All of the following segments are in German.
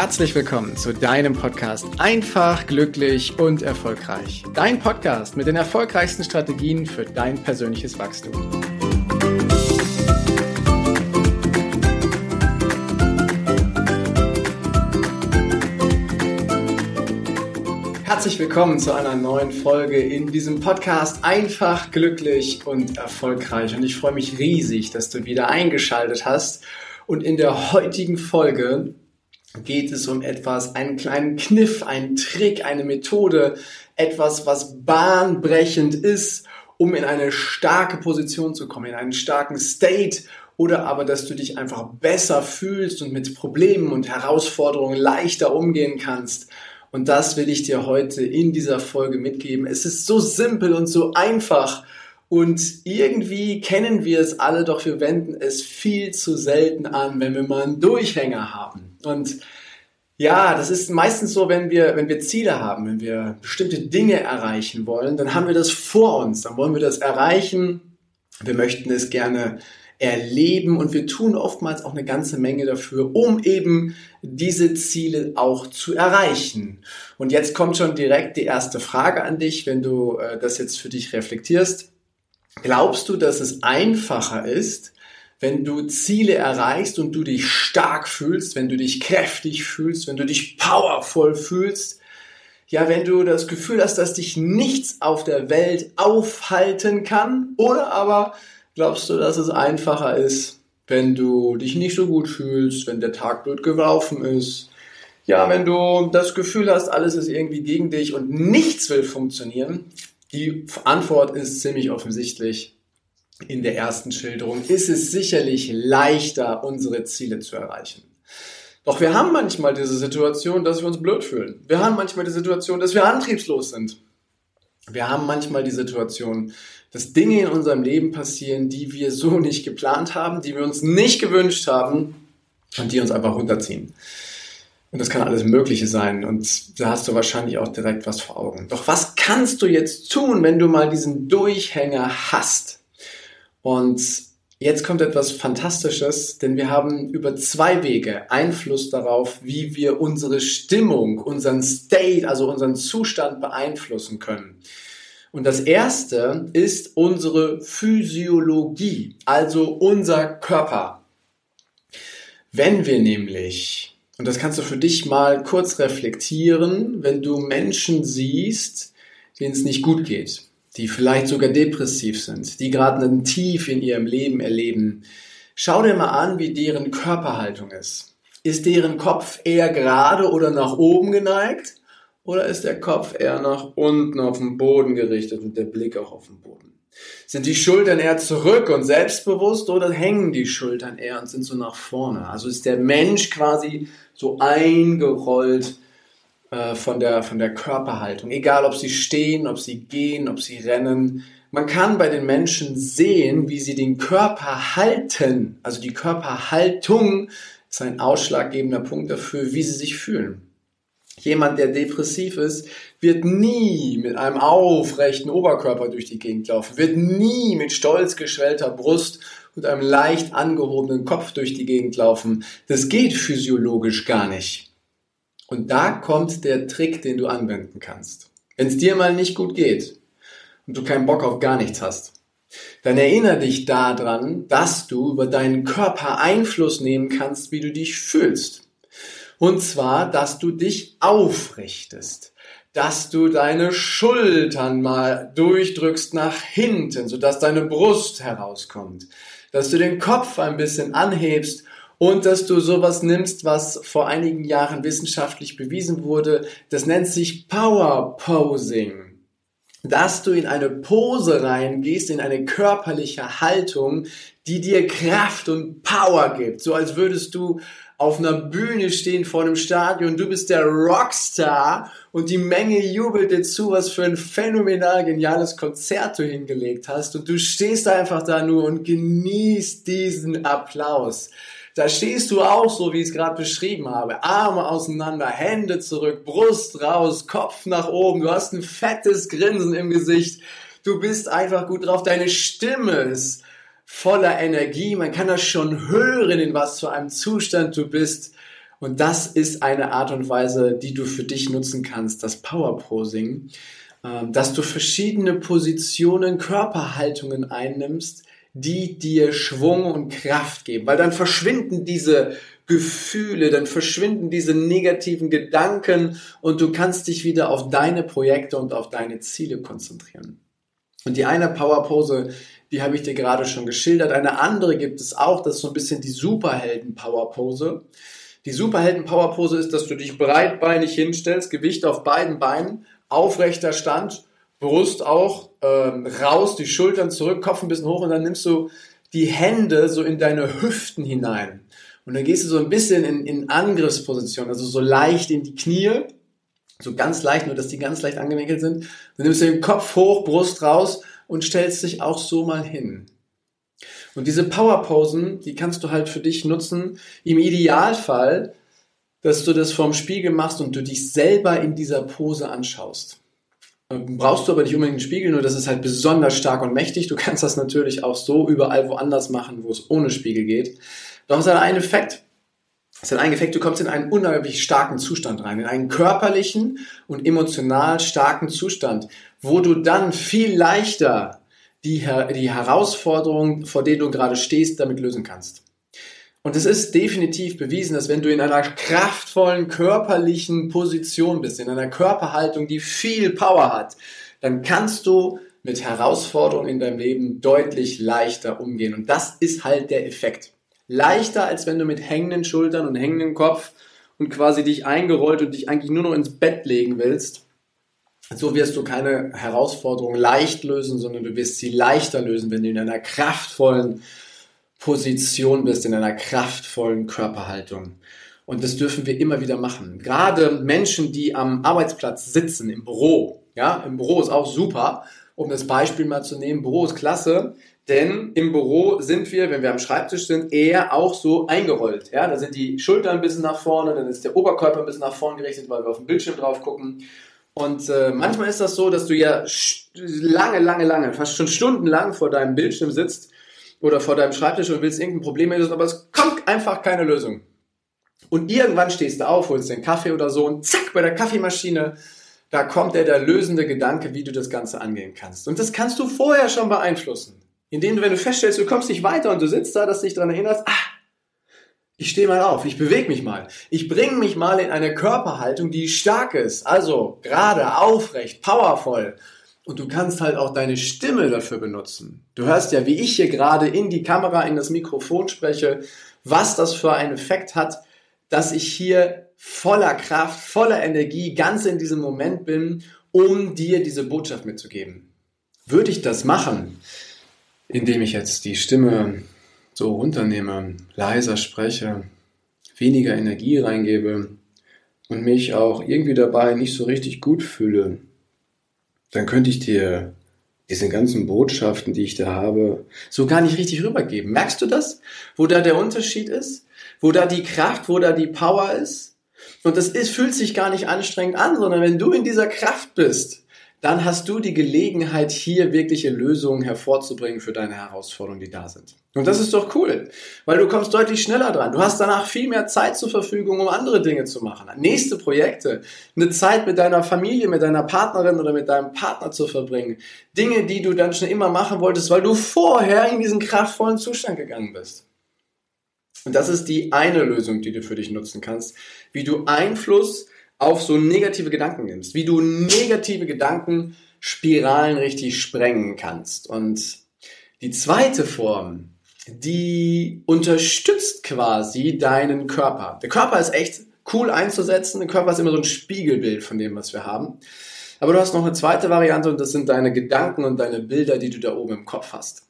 herzlich willkommen zu deinem Podcast Einfach, glücklich und erfolgreich. Dein Podcast mit den erfolgreichsten Strategien für dein persönliches Wachstum. Herzlich willkommen zu einer neuen Folge in diesem Podcast Einfach, glücklich und erfolgreich. Und ich freue mich riesig, dass du wieder eingeschaltet hast. Und in der heutigen Folge geht es um etwas, einen kleinen Kniff, einen Trick, eine Methode, etwas, was bahnbrechend ist, um in eine starke Position zu kommen, in einen starken State oder aber, dass du dich einfach besser fühlst und mit Problemen und Herausforderungen leichter umgehen kannst. Und das will ich dir heute in dieser Folge mitgeben. Es ist so simpel und so einfach. Und irgendwie kennen wir es alle, doch wir wenden es viel zu selten an, wenn wir mal einen Durchhänger haben. Und ja, das ist meistens so, wenn wir, wenn wir Ziele haben, wenn wir bestimmte Dinge erreichen wollen, dann haben wir das vor uns, dann wollen wir das erreichen. Wir möchten es gerne erleben und wir tun oftmals auch eine ganze Menge dafür, um eben diese Ziele auch zu erreichen. Und jetzt kommt schon direkt die erste Frage an dich, wenn du äh, das jetzt für dich reflektierst. Glaubst du, dass es einfacher ist, wenn du Ziele erreichst und du dich stark fühlst, wenn du dich kräftig fühlst, wenn du dich powervoll fühlst, ja, wenn du das Gefühl hast, dass dich nichts auf der Welt aufhalten kann, oder aber glaubst du, dass es einfacher ist, wenn du dich nicht so gut fühlst, wenn der Tag blöd gelaufen ist, ja, wenn du das Gefühl hast, alles ist irgendwie gegen dich und nichts will funktionieren, die Antwort ist ziemlich offensichtlich in der ersten Schilderung, ist es sicherlich leichter, unsere Ziele zu erreichen. Doch wir haben manchmal diese Situation, dass wir uns blöd fühlen. Wir haben manchmal die Situation, dass wir antriebslos sind. Wir haben manchmal die Situation, dass Dinge in unserem Leben passieren, die wir so nicht geplant haben, die wir uns nicht gewünscht haben und die uns einfach runterziehen. Und das kann alles Mögliche sein. Und da hast du wahrscheinlich auch direkt was vor Augen. Doch was kannst du jetzt tun, wenn du mal diesen Durchhänger hast? Und jetzt kommt etwas Fantastisches, denn wir haben über zwei Wege Einfluss darauf, wie wir unsere Stimmung, unseren State, also unseren Zustand beeinflussen können. Und das erste ist unsere Physiologie, also unser Körper. Wenn wir nämlich, und das kannst du für dich mal kurz reflektieren, wenn du Menschen siehst, denen es nicht gut geht, die vielleicht sogar depressiv sind, die gerade einen Tief in ihrem Leben erleben, schau dir mal an, wie deren Körperhaltung ist. Ist deren Kopf eher gerade oder nach oben geneigt? Oder ist der Kopf eher nach unten auf den Boden gerichtet und der Blick auch auf den Boden? Sind die Schultern eher zurück und selbstbewusst oder hängen die Schultern eher und sind so nach vorne? Also ist der Mensch quasi so eingerollt äh, von, der, von der Körperhaltung. Egal, ob sie stehen, ob sie gehen, ob sie rennen. Man kann bei den Menschen sehen, wie sie den Körper halten. Also die Körperhaltung ist ein ausschlaggebender Punkt dafür, wie sie sich fühlen. Jemand, der depressiv ist, wird nie mit einem aufrechten Oberkörper durch die Gegend laufen, wird nie mit stolz geschwellter Brust und einem leicht angehobenen Kopf durch die Gegend laufen. Das geht physiologisch gar nicht. Und da kommt der Trick, den du anwenden kannst. Wenn es dir mal nicht gut geht und du keinen Bock auf gar nichts hast, dann erinnere dich daran, dass du über deinen Körper Einfluss nehmen kannst, wie du dich fühlst. Und zwar, dass du dich aufrichtest, dass du deine Schultern mal durchdrückst nach hinten, sodass deine Brust herauskommt, dass du den Kopf ein bisschen anhebst und dass du sowas nimmst, was vor einigen Jahren wissenschaftlich bewiesen wurde. Das nennt sich Power Posing. Dass du in eine Pose reingehst, in eine körperliche Haltung, die dir Kraft und Power gibt. So als würdest du auf einer Bühne stehen vor einem Stadion, du bist der Rockstar und die Menge jubelt dir zu, was für ein phänomenal geniales Konzert du hingelegt hast und du stehst einfach da nur und genießt diesen Applaus. Da stehst du auch so, wie ich es gerade beschrieben habe. Arme auseinander, Hände zurück, Brust raus, Kopf nach oben. Du hast ein fettes Grinsen im Gesicht. Du bist einfach gut drauf. Deine Stimme ist voller Energie. Man kann das schon hören, in was für einem Zustand du bist. Und das ist eine Art und Weise, die du für dich nutzen kannst, das Power Posing, ähm, dass du verschiedene Positionen, Körperhaltungen einnimmst, die dir Schwung und Kraft geben, weil dann verschwinden diese Gefühle, dann verschwinden diese negativen Gedanken und du kannst dich wieder auf deine Projekte und auf deine Ziele konzentrieren. Und die eine Powerpose, die habe ich dir gerade schon geschildert. Eine andere gibt es auch, das ist so ein bisschen die Superhelden-Powerpose. Die Superhelden-Powerpose ist, dass du dich breitbeinig hinstellst, Gewicht auf beiden Beinen, aufrechter Stand, Brust auch ähm, raus, die Schultern zurück, Kopf ein bisschen hoch und dann nimmst du die Hände so in deine Hüften hinein. Und dann gehst du so ein bisschen in, in Angriffsposition, also so leicht in die Knie, so ganz leicht, nur dass die ganz leicht angewinkelt sind. Dann nimmst du den Kopf hoch, Brust raus und stellst dich auch so mal hin. Und diese Powerposen, die kannst du halt für dich nutzen. Im Idealfall, dass du das vorm Spiegel machst und du dich selber in dieser Pose anschaust. Brauchst du aber nicht unbedingt einen Spiegel, nur das ist halt besonders stark und mächtig. Du kannst das natürlich auch so überall woanders machen, wo es ohne Spiegel geht. Doch es hat einen Effekt. Es hat einen Effekt, du kommst in einen unglaublich starken Zustand rein, in einen körperlichen und emotional starken Zustand, wo du dann viel leichter die, die Herausforderung, vor der du gerade stehst, damit lösen kannst. Und es ist definitiv bewiesen, dass wenn du in einer kraftvollen körperlichen Position bist, in einer Körperhaltung, die viel Power hat, dann kannst du mit Herausforderungen in deinem Leben deutlich leichter umgehen. Und das ist halt der Effekt leichter, als wenn du mit hängenden Schultern und hängenden Kopf und quasi dich eingerollt und dich eigentlich nur noch ins Bett legen willst. So wirst du keine Herausforderung leicht lösen, sondern du wirst sie leichter lösen, wenn du in einer kraftvollen Position bist, in einer kraftvollen Körperhaltung. Und das dürfen wir immer wieder machen. Gerade Menschen, die am Arbeitsplatz sitzen, im Büro. Ja, im Büro ist auch super. Um das Beispiel mal zu nehmen, Büro ist klasse. Denn im Büro sind wir, wenn wir am Schreibtisch sind, eher auch so eingerollt. Ja, da sind die Schultern ein bisschen nach vorne, dann ist der Oberkörper ein bisschen nach vorne gerichtet, weil wir auf den Bildschirm drauf gucken. Und äh, manchmal ist das so, dass du ja lange, lange, lange, fast schon stundenlang vor deinem Bildschirm sitzt oder vor deinem Schreibtisch und willst irgendein Problem lösen, aber es kommt einfach keine Lösung. Und irgendwann stehst du auf, holst den Kaffee oder so und zack, bei der Kaffeemaschine, da kommt der, der lösende Gedanke, wie du das Ganze angehen kannst. Und das kannst du vorher schon beeinflussen. Indem du, wenn du feststellst, du kommst nicht weiter und du sitzt da, dass du dich daran erinnerst, ah, ich stehe mal auf, ich bewege mich mal. Ich bringe mich mal in eine Körperhaltung, die stark ist. Also gerade, aufrecht, powervoll. Und du kannst halt auch deine Stimme dafür benutzen. Du hörst ja, wie ich hier gerade in die Kamera, in das Mikrofon spreche, was das für einen Effekt hat, dass ich hier voller Kraft, voller Energie ganz in diesem Moment bin, um dir diese Botschaft mitzugeben. Würde ich das machen, indem ich jetzt die Stimme so runternehme, leiser spreche, weniger Energie reingebe und mich auch irgendwie dabei nicht so richtig gut fühle, dann könnte ich dir diese ganzen Botschaften, die ich da habe, so gar nicht richtig rübergeben. Merkst du das? Wo da der Unterschied ist? Wo da die Kraft, wo da die Power ist? Und das ist, fühlt sich gar nicht anstrengend an, sondern wenn du in dieser Kraft bist, dann hast du die Gelegenheit, hier wirkliche Lösungen hervorzubringen für deine Herausforderungen, die da sind. Und das ist doch cool, weil du kommst deutlich schneller dran. Du hast danach viel mehr Zeit zur Verfügung, um andere Dinge zu machen. Nächste Projekte, eine Zeit mit deiner Familie, mit deiner Partnerin oder mit deinem Partner zu verbringen. Dinge, die du dann schon immer machen wolltest, weil du vorher in diesen kraftvollen Zustand gegangen bist. Und das ist die eine Lösung, die du für dich nutzen kannst, wie du Einfluss auf so negative Gedanken nimmst, wie du negative Gedankenspiralen richtig sprengen kannst. Und die zweite Form, die unterstützt quasi deinen Körper. Der Körper ist echt cool einzusetzen. Der Körper ist immer so ein Spiegelbild von dem, was wir haben. Aber du hast noch eine zweite Variante und das sind deine Gedanken und deine Bilder, die du da oben im Kopf hast.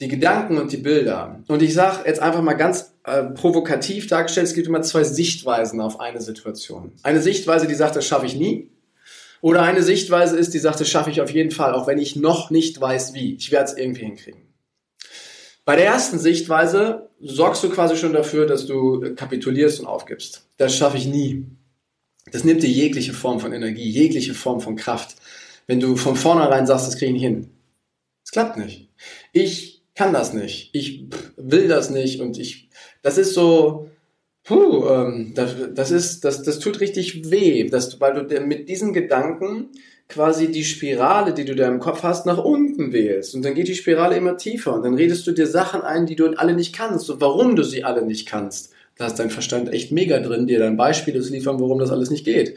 Die Gedanken und die Bilder. Und ich sage jetzt einfach mal ganz äh, provokativ dargestellt, es gibt immer zwei Sichtweisen auf eine Situation. Eine Sichtweise, die sagt, das schaffe ich nie. Oder eine Sichtweise ist, die sagt, das schaffe ich auf jeden Fall, auch wenn ich noch nicht weiß wie. Ich werde es irgendwie hinkriegen. Bei der ersten Sichtweise sorgst du quasi schon dafür, dass du kapitulierst und aufgibst. Das schaffe ich nie. Das nimmt dir jegliche Form von Energie, jegliche Form von Kraft. Wenn du von vornherein sagst, das kriege ich hin. Es klappt nicht. Ich kann das nicht. Ich will das nicht und ich das ist so, Puh, ähm, das, das ist, das, das tut richtig weh, dass, weil du mit diesen Gedanken quasi die Spirale, die du da im Kopf hast, nach unten wählst. Und dann geht die Spirale immer tiefer. Und dann redest du dir Sachen ein, die du alle nicht kannst und warum du sie alle nicht kannst. Da ist dein Verstand echt mega drin, dir dann Beispiele zu liefern, warum das alles nicht geht.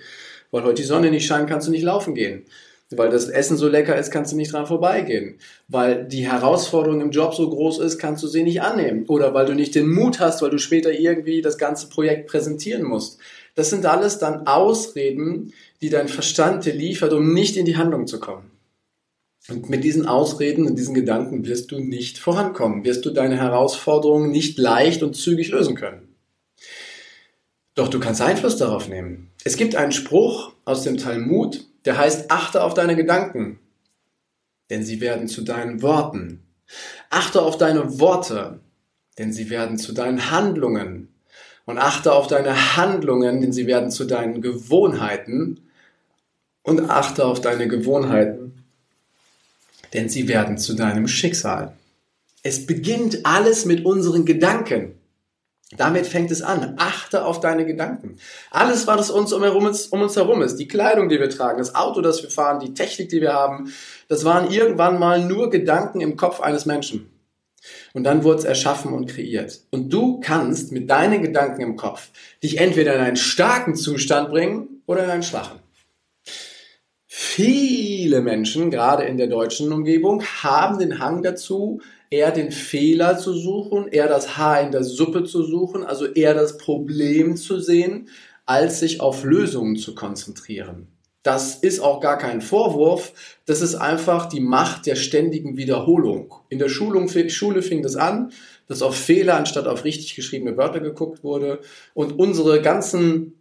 Weil heute die Sonne nicht scheint, kannst du nicht laufen gehen. Weil das Essen so lecker ist, kannst du nicht dran vorbeigehen. Weil die Herausforderung im Job so groß ist, kannst du sie nicht annehmen. Oder weil du nicht den Mut hast, weil du später irgendwie das ganze Projekt präsentieren musst. Das sind alles dann Ausreden, die dein Verstand dir liefert, um nicht in die Handlung zu kommen. Und mit diesen Ausreden und diesen Gedanken wirst du nicht vorankommen, wirst du deine Herausforderungen nicht leicht und zügig lösen können. Doch du kannst Einfluss darauf nehmen. Es gibt einen Spruch aus dem Talmud, der heißt, achte auf deine Gedanken, denn sie werden zu deinen Worten. Achte auf deine Worte, denn sie werden zu deinen Handlungen. Und achte auf deine Handlungen, denn sie werden zu deinen Gewohnheiten. Und achte auf deine Gewohnheiten, denn sie werden zu deinem Schicksal. Es beginnt alles mit unseren Gedanken. Damit fängt es an. Achte auf deine Gedanken. Alles, was uns um, uns um uns herum ist, die Kleidung, die wir tragen, das Auto, das wir fahren, die Technik, die wir haben, das waren irgendwann mal nur Gedanken im Kopf eines Menschen. Und dann wurde es erschaffen und kreiert. Und du kannst mit deinen Gedanken im Kopf dich entweder in einen starken Zustand bringen oder in einen schwachen. Viele Menschen, gerade in der deutschen Umgebung, haben den Hang dazu, eher den Fehler zu suchen, eher das Haar in der Suppe zu suchen, also eher das Problem zu sehen, als sich auf Lösungen zu konzentrieren. Das ist auch gar kein Vorwurf, das ist einfach die Macht der ständigen Wiederholung. In der Schulung, Schule fing das an, dass auf Fehler anstatt auf richtig geschriebene Wörter geguckt wurde und unsere ganzen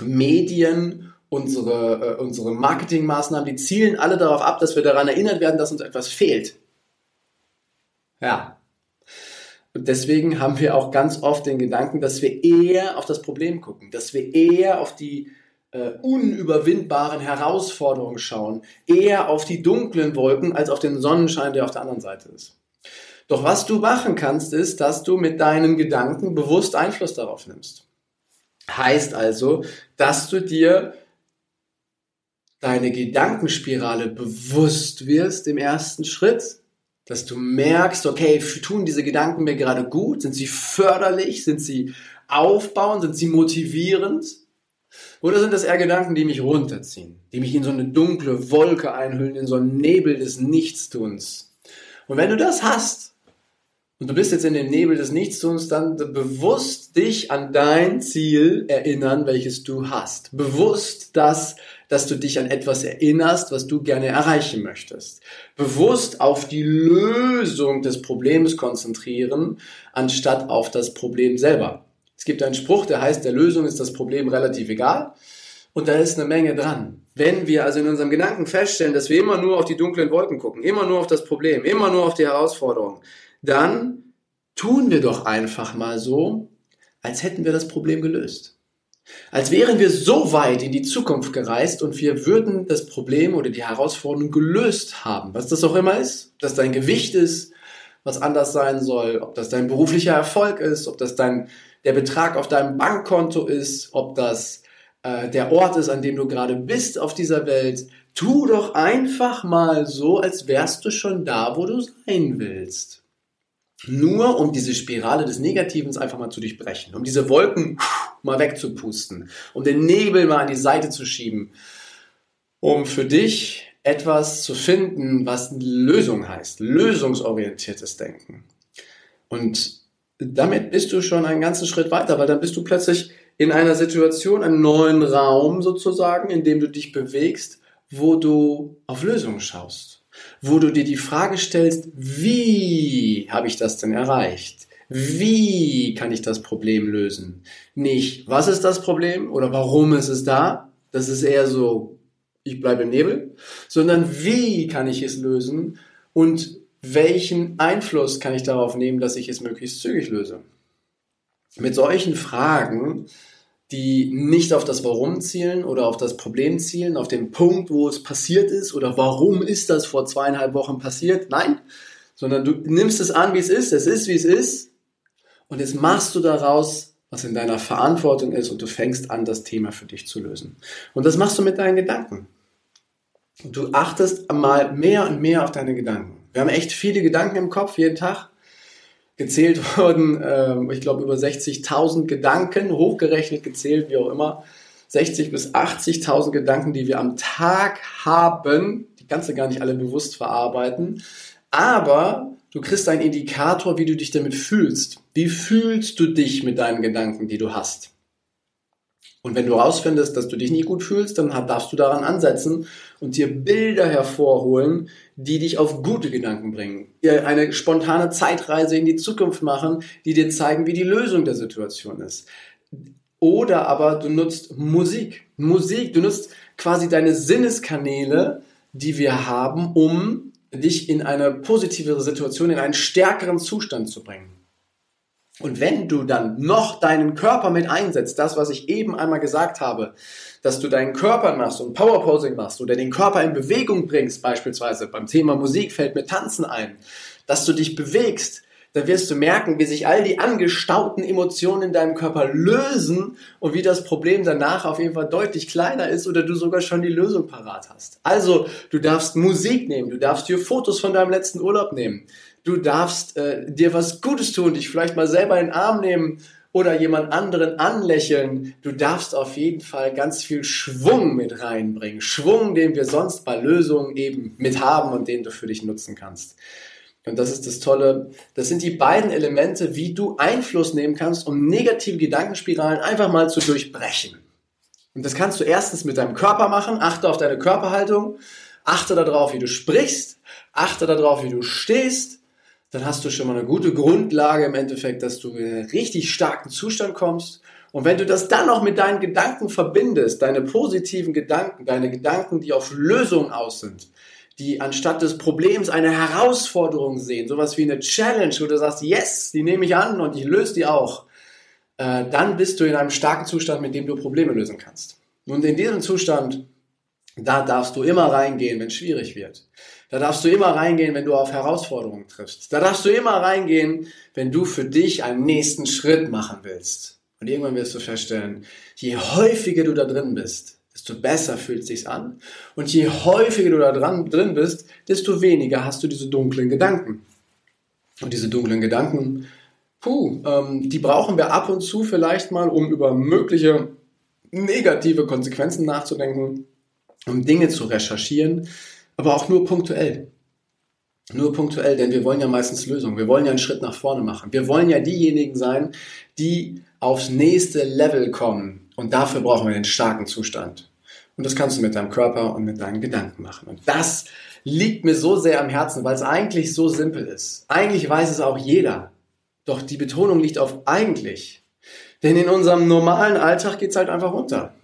Medien unsere, äh, unsere Marketingmaßnahmen, die zielen alle darauf ab, dass wir daran erinnert werden, dass uns etwas fehlt. Ja. Und deswegen haben wir auch ganz oft den Gedanken, dass wir eher auf das Problem gucken, dass wir eher auf die äh, unüberwindbaren Herausforderungen schauen, eher auf die dunklen Wolken als auf den Sonnenschein, der auf der anderen Seite ist. Doch was du machen kannst, ist, dass du mit deinen Gedanken bewusst Einfluss darauf nimmst. Heißt also, dass du dir deine Gedankenspirale bewusst wirst im ersten Schritt, dass du merkst, okay, tun diese Gedanken mir gerade gut? Sind sie förderlich? Sind sie aufbauend? Sind sie motivierend? Oder sind das eher Gedanken, die mich runterziehen, die mich in so eine dunkle Wolke einhüllen, in so einen Nebel des Nichtstuns? Und wenn du das hast, und du bist jetzt in dem Nebel des Nichtstuns, dann bewusst dich an dein Ziel erinnern, welches du hast. Bewusst das dass du dich an etwas erinnerst, was du gerne erreichen möchtest. Bewusst auf die Lösung des Problems konzentrieren, anstatt auf das Problem selber. Es gibt einen Spruch, der heißt, der Lösung ist das Problem relativ egal. Und da ist eine Menge dran. Wenn wir also in unserem Gedanken feststellen, dass wir immer nur auf die dunklen Wolken gucken, immer nur auf das Problem, immer nur auf die Herausforderung, dann tun wir doch einfach mal so, als hätten wir das Problem gelöst. Als wären wir so weit in die Zukunft gereist und wir würden das Problem oder die Herausforderung gelöst haben. Was das auch immer ist, dass dein Gewicht ist, was anders sein soll, ob das dein beruflicher Erfolg ist, ob das dein, der Betrag auf deinem Bankkonto ist, ob das äh, der Ort ist, an dem du gerade bist auf dieser Welt. Tu doch einfach mal so, als wärst du schon da, wo du sein willst. Nur um diese Spirale des Negativen einfach mal zu durchbrechen, um diese Wolken mal wegzupusten, um den Nebel mal an die Seite zu schieben, um für dich etwas zu finden, was Lösung heißt, lösungsorientiertes Denken. Und damit bist du schon einen ganzen Schritt weiter, weil dann bist du plötzlich in einer Situation, einem neuen Raum sozusagen, in dem du dich bewegst, wo du auf Lösungen schaust wo du dir die Frage stellst, wie habe ich das denn erreicht? Wie kann ich das Problem lösen? Nicht, was ist das Problem oder warum ist es da? Das ist eher so, ich bleibe im Nebel, sondern wie kann ich es lösen und welchen Einfluss kann ich darauf nehmen, dass ich es möglichst zügig löse? Mit solchen Fragen die nicht auf das Warum zielen oder auf das Problem zielen, auf den Punkt, wo es passiert ist oder warum ist das vor zweieinhalb Wochen passiert. Nein, sondern du nimmst es an, wie es ist. Es ist, wie es ist. Und jetzt machst du daraus was in deiner Verantwortung ist und du fängst an, das Thema für dich zu lösen. Und das machst du mit deinen Gedanken. Du achtest mal mehr und mehr auf deine Gedanken. Wir haben echt viele Gedanken im Kopf jeden Tag. Gezählt wurden, äh, ich glaube, über 60.000 Gedanken, hochgerechnet gezählt, wie auch immer. 60 bis 80.000 Gedanken, die wir am Tag haben. Die kannst du gar nicht alle bewusst verarbeiten. Aber du kriegst einen Indikator, wie du dich damit fühlst. Wie fühlst du dich mit deinen Gedanken, die du hast? Und wenn du herausfindest, dass du dich nicht gut fühlst, dann darfst du daran ansetzen und dir Bilder hervorholen, die dich auf gute Gedanken bringen. Eine spontane Zeitreise in die Zukunft machen, die dir zeigen, wie die Lösung der Situation ist. Oder aber du nutzt Musik. Musik, du nutzt quasi deine Sinneskanäle, die wir haben, um dich in eine positivere Situation, in einen stärkeren Zustand zu bringen. Und wenn du dann noch deinen Körper mit einsetzt, das, was ich eben einmal gesagt habe, dass du deinen Körper machst und Powerposing machst oder den Körper in Bewegung bringst, beispielsweise beim Thema Musik fällt mir Tanzen ein, dass du dich bewegst, dann wirst du merken, wie sich all die angestauten Emotionen in deinem Körper lösen und wie das Problem danach auf jeden Fall deutlich kleiner ist oder du sogar schon die Lösung parat hast. Also, du darfst Musik nehmen, du darfst dir Fotos von deinem letzten Urlaub nehmen, Du darfst äh, dir was Gutes tun, dich vielleicht mal selber in den Arm nehmen oder jemand anderen anlächeln. Du darfst auf jeden Fall ganz viel Schwung mit reinbringen. Schwung, den wir sonst bei Lösungen eben mit haben und den du für dich nutzen kannst. Und das ist das Tolle. Das sind die beiden Elemente, wie du Einfluss nehmen kannst, um negative Gedankenspiralen einfach mal zu durchbrechen. Und das kannst du erstens mit deinem Körper machen. Achte auf deine Körperhaltung. Achte darauf, wie du sprichst. Achte darauf, wie du stehst dann hast du schon mal eine gute Grundlage im Endeffekt, dass du in einen richtig starken Zustand kommst. Und wenn du das dann noch mit deinen Gedanken verbindest, deine positiven Gedanken, deine Gedanken, die auf Lösung aus sind, die anstatt des Problems eine Herausforderung sehen, sowas wie eine Challenge, wo du sagst, yes, die nehme ich an und ich löse die auch, äh, dann bist du in einem starken Zustand, mit dem du Probleme lösen kannst. Und in diesem Zustand, da darfst du immer reingehen, wenn es schwierig wird. Da darfst du immer reingehen, wenn du auf Herausforderungen triffst. Da darfst du immer reingehen, wenn du für dich einen nächsten Schritt machen willst. Und irgendwann wirst du feststellen, je häufiger du da drin bist, desto besser fühlt sich an. Und je häufiger du da dran, drin bist, desto weniger hast du diese dunklen Gedanken. Und diese dunklen Gedanken, puh, ähm, die brauchen wir ab und zu vielleicht mal, um über mögliche negative Konsequenzen nachzudenken, um Dinge zu recherchieren, aber auch nur punktuell. Nur punktuell, denn wir wollen ja meistens Lösungen. Wir wollen ja einen Schritt nach vorne machen. Wir wollen ja diejenigen sein, die aufs nächste Level kommen. Und dafür brauchen wir den starken Zustand. Und das kannst du mit deinem Körper und mit deinen Gedanken machen. Und das liegt mir so sehr am Herzen, weil es eigentlich so simpel ist. Eigentlich weiß es auch jeder. Doch die Betonung liegt auf eigentlich. Denn in unserem normalen Alltag geht es halt einfach unter.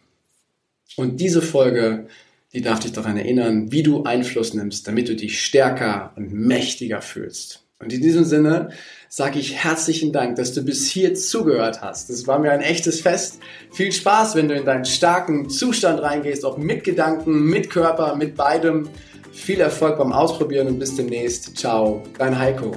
Und diese Folge die darf dich daran erinnern, wie du Einfluss nimmst, damit du dich stärker und mächtiger fühlst. Und in diesem Sinne sage ich herzlichen Dank, dass du bis hier zugehört hast. Das war mir ein echtes Fest. Viel Spaß, wenn du in deinen starken Zustand reingehst, auch mit Gedanken, mit Körper, mit beidem. Viel Erfolg beim Ausprobieren und bis demnächst. Ciao, dein Heiko.